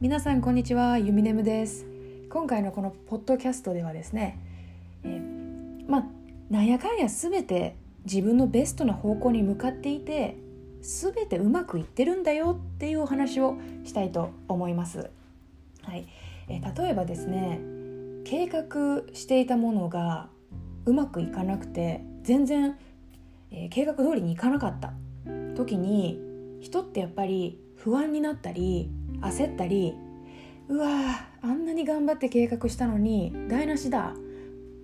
皆さんこんにちはゆみねむです今回のこのポッドキャストではですね、え、まあなんやかんや全て自分のベストな方向に向かっていて全てうまくいってるんだよっていうお話をしたいと思います。はいえー、例えばですね計画していたものがうまくいかなくて全然、えー、計画通りにいかなかった時に人ってやっぱり不安になったり焦ったりうわあんなに頑張って計画したのに台無しだ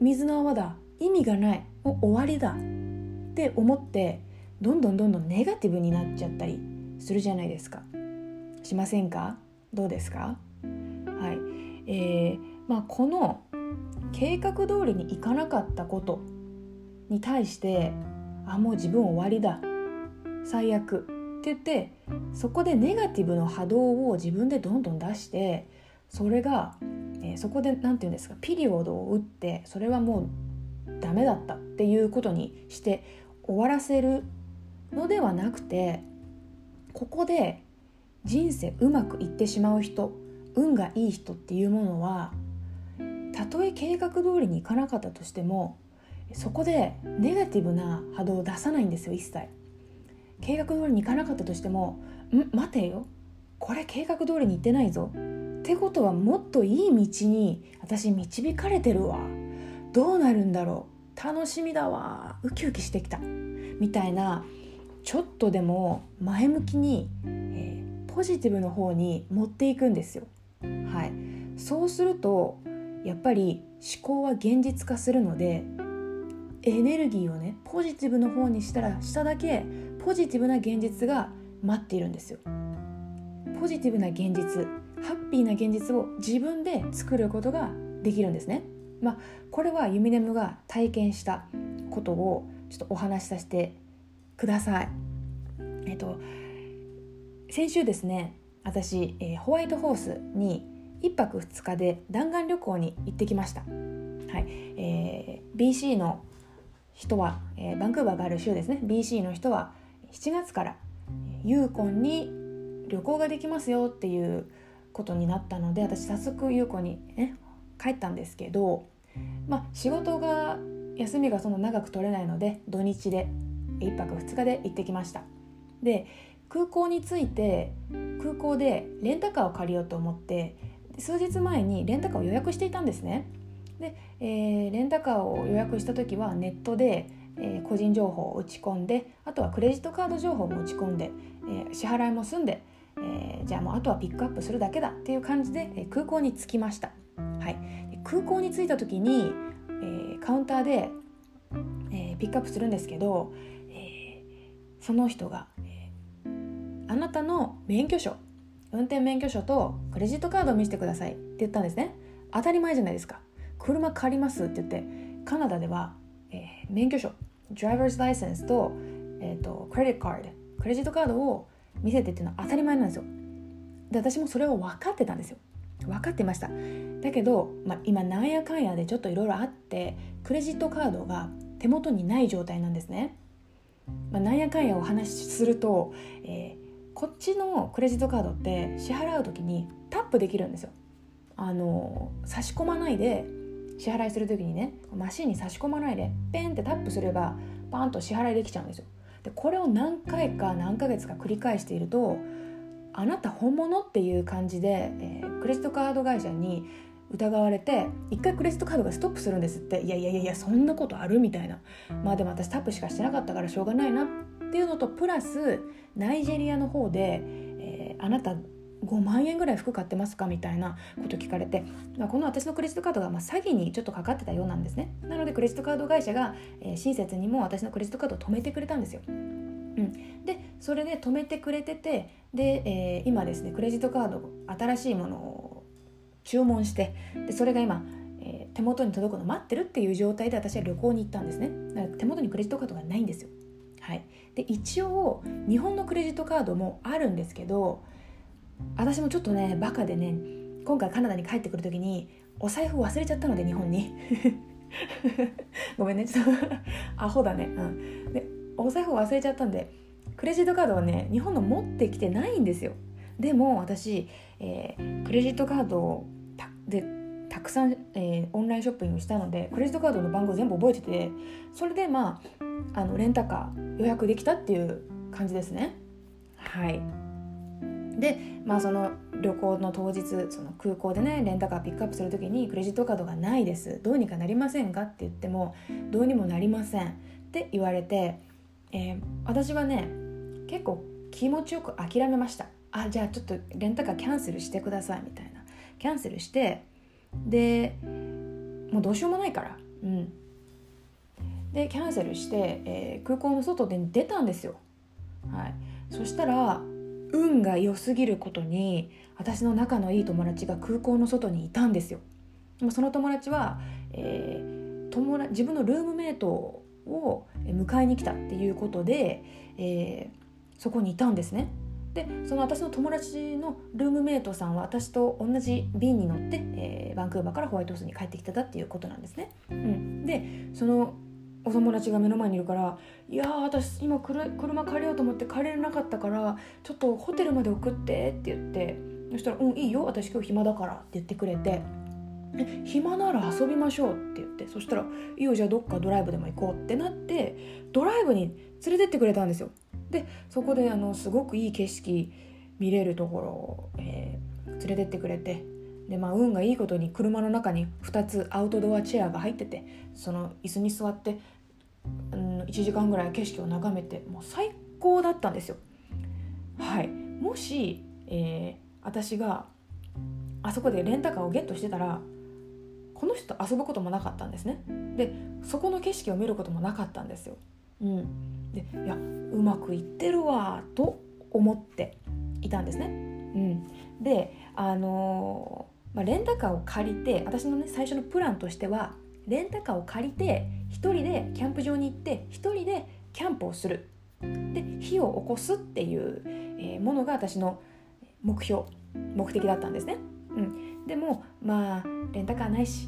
水の泡だ意味がないもう終わりだって思ってどんどんどんどんネガティブになっちゃったりするじゃないですか。しませんか？どうですか？はい。えー、まあこの計画通りにいかなかったことに対してあもう自分終わりだ。最悪。っててそこでネガティブの波動を自分でどんどん出してそれが、えー、そこで何て言うんですかピリオドを打ってそれはもうダメだったっていうことにして終わらせるのではなくてここで人生うまくいってしまう人運がいい人っていうものはたとえ計画通りにいかなかったとしてもそこでネガティブな波動を出さないんですよ一切。計画通りにいかなかったとしても「ん？待てよ。これ計画通りにいってないぞ」ってことはもっといい道に私導かれてるわ。どうなるんだろう。楽しみだわ。ウキウキしてきた。みたいなちょっとでも前向きに、えー、ポジティブの方に持っていくんですよ。はい、そうするとやっぱり思考は現実化するのでエネルギーをねポジティブの方にしたらしただけポジティブな現実が待っているんですよ。ポジティブな現実ハッピーな現実を自分で作ることができるんですね。まあこれはユミネムが体験したことをちょっとお話しさせてください。えっと先週ですね私、えー、ホワイトホースに1泊2日で弾丸旅行に行ってきました、はいえー、BC の人は、えー、バンクーバーがある州ですね。BC の人は7月からユーコンに旅行ができますよっていうことになったので私早速ユーコンに、ね、帰ったんですけど、まあ、仕事が休みがその長く取れないので土日で1泊2日で行ってきました。で空港に着いて空港でレンタカーを借りようと思って数日前にレンタカーを予約していたんですね。で、えー、レンタカーを予約した時はネットで、えー、個人情報を打ち込んであとはクレジットカード情報も打ち込んで、えー、支払いも済んで、えじゃあもうあとはピックアップするだけだっていう感じで、え空港に着きました、はい、空港に着いた時に、えカウンターで、えピックアップするんですけど、えその人が、えあなたの免許証運転免許証とクレジットカードを見せてくださいって言ったんですね。当たり前じゃないですか。車借りますって言ってカナダでは、えー、免許証ドライバーズライセンスと,、えーと、クレジットカードクレジットカードを見せてっていうのは当たり前なんですよ。で私もそれを分かってたんですよ。分かってました。だけど、まあ、今なんやかんやでちょっといろいろあってクレジットカードが手元にない状態なんですね、まあ、なんやかんやお話しすると、えー、こっちのクレジットカードって支払う時にタップできるんですよ。あの差し込まないで支払いする時にねマシンに差し込まないでペンってタップすればパンと支払いできちゃうんですよ。でこれを何回か何ヶ月か繰り返しているとあなた本物っていう感じで、えー、クレジットカード会社に疑われて一回クレジットカードがストップするんですって。いやいやいやいやそんなことあるみたいな。まあでも私タップしかしてなかったからしょうがないなっていうのとプラスナイジェリアの方で、えー、あなた5万円ぐらい服買ってますかみたいなこと聞かれて、この私のクレジットカードがまあ詐欺にちょっとかかってたようなんですね。なのでクレジットカード会社が、えー、親切にも私のクレジットカードを止めてくれたんですよ、うん、でそれで止めてくれててで、えー、今ですねクレジットカード新しいものを注文してでそれが今えー、手元に届くの待ってるっていう状態で私は旅行に行ったんですね。だから手元にクレジットカードがないんですよ。はい、で一応日本のクレジットカードもあるんですけど私もちょっとねバカでね今回カナダに帰ってくる時にお財布忘れちゃったので日本に。ごめんねちょっとアホだね。うん。でお財布忘れちゃったんでクレジットカードはね日本の持ってきてないんですよ。でも私、えー、クレジットカードをでたくさん、えー、オンラインショッピングしたのでクレジットカードの番号全部覚えててそれでまああのレンタカー予約できたっていう感じですね。はい。でまあその旅行の当日その空港でねレンタカーピックアップする時にクレジットカードがないです。どうにかなりませんかって言ってもどうにもなりません。って言われて、えー、私はね結構気持ちよく諦めました。あじゃあちょっとレンタカーキャンセルしてくださいみたいな。キャンセルしてでもうどうしようもないから。うん。でキャンセルして、えー、空港の外で出たんですよ。はい。そしたら運が良すぎることに私の仲のいい友達が空港の外にいたんですよ。その友達は、えー、友自分のルームメイトを迎えに来たっていうことで、えー、そこにいたんですね。でその私の友達のルームメイトさんは私と同じ便に乗って、えー、バンクーバーからホワイトハウスに帰ってきてたっていうことなんですね。うん、でそのお友達が目の前にいるから「いや私今車借りようと思って借りれなかったからちょっとホテルまで送って」って言ってそしたら「うんいいよ私今日暇だから」って言ってくれて「暇なら遊びましょう」って言ってそしたら「いいよじゃあどっかドライブでも行こう」ってなってドライブに連れてってくれたんですよ。でそこであのすごくいい景色見れるところを、えー、連れてってくれてでまあ運がいいことに車の中に2つアウトドアチェアが入っててその椅子に座って、1時間ぐらい景色を眺めてもう最高だったんですよ。はい、もし、えー、私があそこでレンタカーをゲットしてたらこの人と遊ぶこともなかったんですねでそこの景色を見ることもなかったんですよ。うん、でいやうまくいってるわと思っていたんですね。うん、であのーまあ、レンタカーを借りて私のね最初のプランとしてはレンタカーを借りて1人でキャンプ場に行って1人でキャンプをする。で火を起こすっていう、え、ものが私の目標目的だったんですね、うん、でもまあレンタカーないし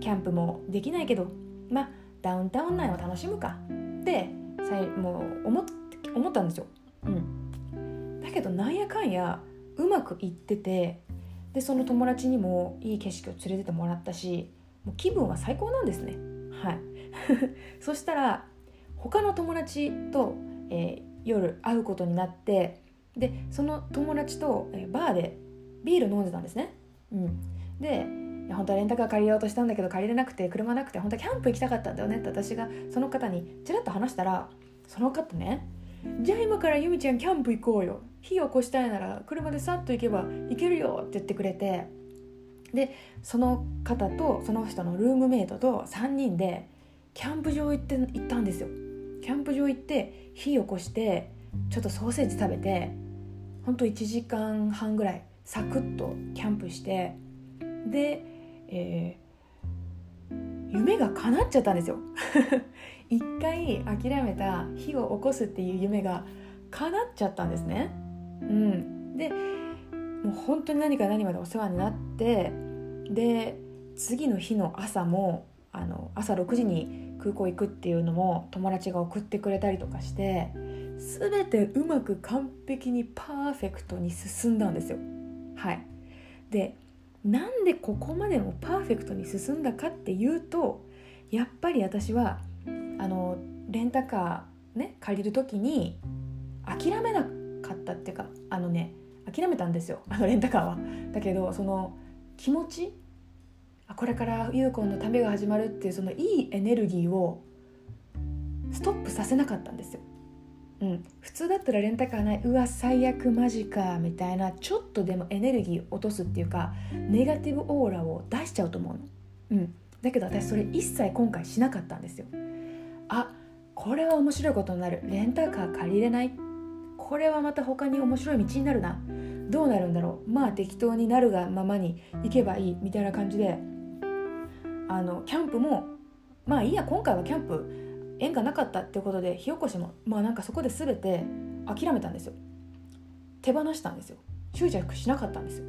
キャンプもできないけどまあダウンタウン内を楽しむか。ってもう思思ったんですよ、うん、だけどなんやかんやうまくいっててでその友達にもいい景色を連れててもらったしもう気分は最高なんですね。はい。そしたら他の友達と、えー、夜会うことになってでその友達と、えー、バーでビール飲んでたんですね、うん、で本当はレンタカー借りようとしたんだけど借りれなくて車なくて本当はキャンプ行きたかったんだよね。って私がその方にちらっと話したらその方ねじゃあ今からゆみちゃんキャンプ行こうよ。火を起こしたいなら車でさっと行けば行けるよって言ってくれてでその方とその人のルームメイトと3人でキャンプ場行って行ったんですよ。キャンプ場行って火起こしてちょっとソーセージ食べてほんと1時間半ぐらいサクッとキャンプしてで、えー、夢が叶っちゃったんですよ。一回諦めた火を起こすっていう夢が叶っちゃったんですね。うん、でもう本当に何か何までお世話になってで次の日の朝もあの朝6時に空港行くっていうのも友達が送ってくれたりとかして全てうまく完璧にパーフェクトに進んだんですよ。はい、でなんでここまでもパーフェクトに進んだかっていうとやっぱり私はあのレンタカーね借りる時に諦めなかったっていうかあのね諦めたんですよあのレンタカーは。だけどその気持ち？あこれからユーコンの旅が始まるっていうそのいいエネルギーをストップさせなかったんですよ。うん、普通だったらレンタカーない。うわ最悪マジかみたいなちょっとでもエネルギー落とすっていうかネガティブオーラを出しちゃうと思うの。うん、だけど私それ一切今回しなかったんですよ。あこれは面白いことになる。レンタカー借りれない？これはまた他に面白い道になるな。どうなるんだろう？まあ適当になるがままに行けばいいみたいな感じで。あのキャンプもまあいいや今回はキャンプ縁がなかったってことで火起こしもまあなんかそこで全て諦めたんですよ。手放したんですよ。執着しなかったんですよ。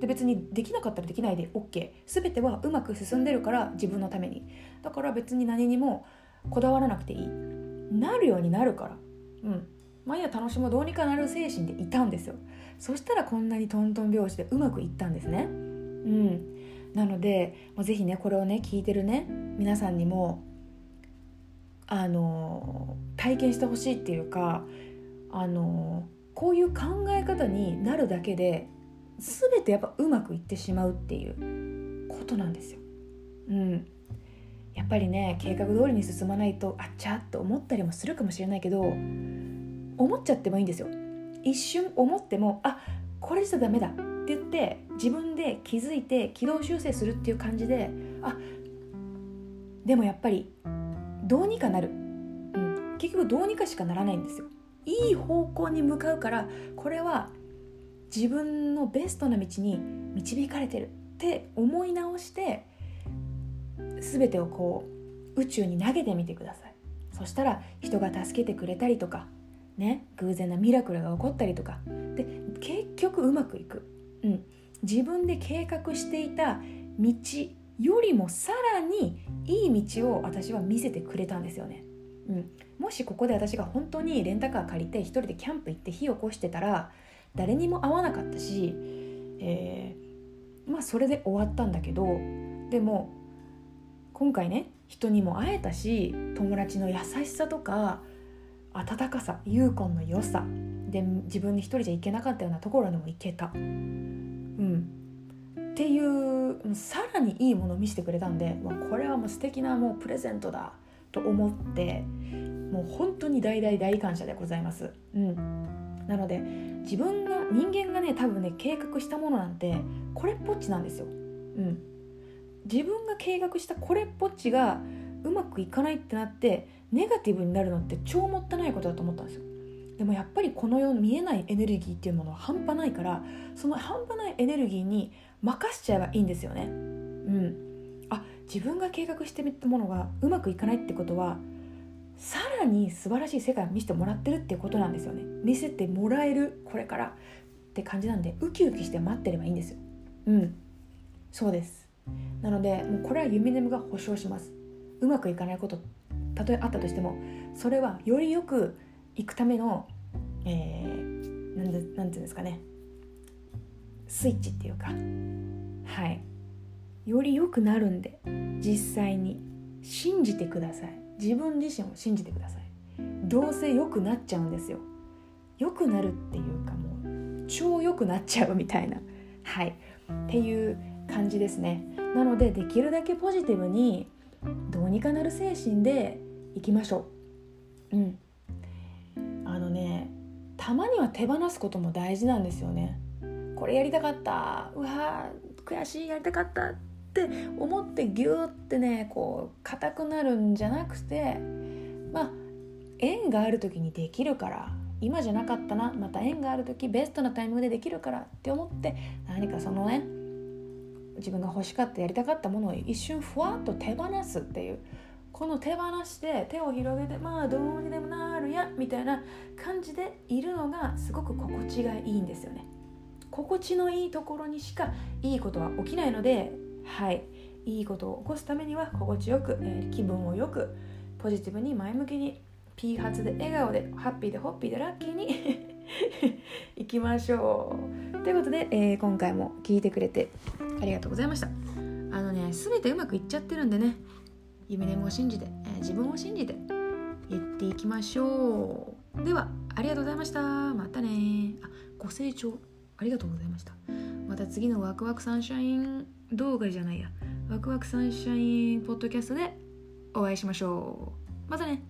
で別にできなかったらできないで OK 全てはうまく進んでるから自分のために。だから別に何にもこだわらなくていい。なるようになるから。うん。まあいや楽しもうどうにかなる精神でいたんですよ。そしたらこんなにトントン拍子でうまくいったんですね。うん。なので是非ねこれをね聞いてるね皆さんにもあの体験してほしいっていうかあのこういう考え方になるだけで全てやっぱうまくいってしまうっていうことなんですよ。うん、やっぱりね計画通りに進まないとあっちゃっと思ったりもするかもしれないけど思っちゃってもいいんですよ。一瞬思ってもあこれじゃダメだ。って言って自分で気づいて軌道修正するっていう感じであでもやっぱりどうにかなる、うん、結局どうにかしかならないんですよ。いい方向に向かうからこれは自分のベストな道に導かれてる。って思い直して全てをこう宇宙に投げてみてください。そしたら人が助けてくれたりとかね偶然なミラクルが起こったりとか。で結局うまくいく、うん、自分で計画していた道よりもさらにいい道を私は見せてくれたんですよね、うん、もしここで私が本当にレンタカー借りて一人でキャンプ行って火を起こしてたら誰にも会わなかったし、えー、まあそれで終わったんだけどでも今回ね人にも会えたし友達の優しさとか温かさユーコンの良さで自分で一人じゃ行けなかったようなところにも行けた。うんっていうさらにいいものを見せてくれたんで、まあ、これはもう素敵なもうプレゼントだと思ってもう本当に大大大感謝でございます。うん、なので自分が人間がね多分ね計画したものなんてこれっぽっちなんですよ。うん、自分が計画したこれっぽっちがうまくいかないってなってネガティブになるのって超もったいないことだと思ったんですよ。でもやっぱりこの世の見えないエネルギーっていうものは半端ないからその半端ないエネルギーに任しちゃえばいいんですよね。うん、あ自分が計画してみたものがうまくいかないってことはさらに素晴らしい世界を見せてもらってるっていうことなんですよね。見せてもらえるこれから。って感じなんでウキウキして待ってればいいんですよ。うん。そうです。なのでもうこれはユミネムが保証します。うまくいかないことたとえあったとしてもそれはよりよくいくためのえー、なんでなんていうんですかね。スイッチっていうか。はい。より良くなるんで実際に信じてください。自分自身を信じてください。どうせ良くなっちゃうんですよ。良くなるっていうかもう超良くなっちゃうみたいな。はい。っていう感じですね。なのでできるだけポジティブにどうにかなる精神でいきましょう。うん。あのねたまには手放すことも大事なんですよね。これやりたかった。うわ悔しいやりたかったって思ってギューってねこう硬くなるんじゃなくてまあ縁がある時にできるから今じゃなかったなまた縁がある時ベストなタイミングでできるからって思って何かそのね自分が欲しかったやりたかったものを一瞬ふわっと手放すっていう。この手放して手を広げてまあどうにでもなるやみたいな感じでいるのがすごく心地がいいんですよね。心地のいいところにしかいいことは起きないのではい。いいことを起こすためには心地よく、えー、気分をよくポジティブに前向きに P 発で笑顔でハッピーでホッピーでラッキーに いきましょう。ということで、えー、今回も聞いてくれてありがとうございました。あのね全てうまくいっちゃってるんでね。夢でも信じて、えー、自分を信じて言っていきましょう。ではありがとうございました。またね。あご清聴ありがとうございました。また次のワクワクサンシャイン動画じゃないや。ワクワクサンシャインポッドキャストでお会いしましょう。またね。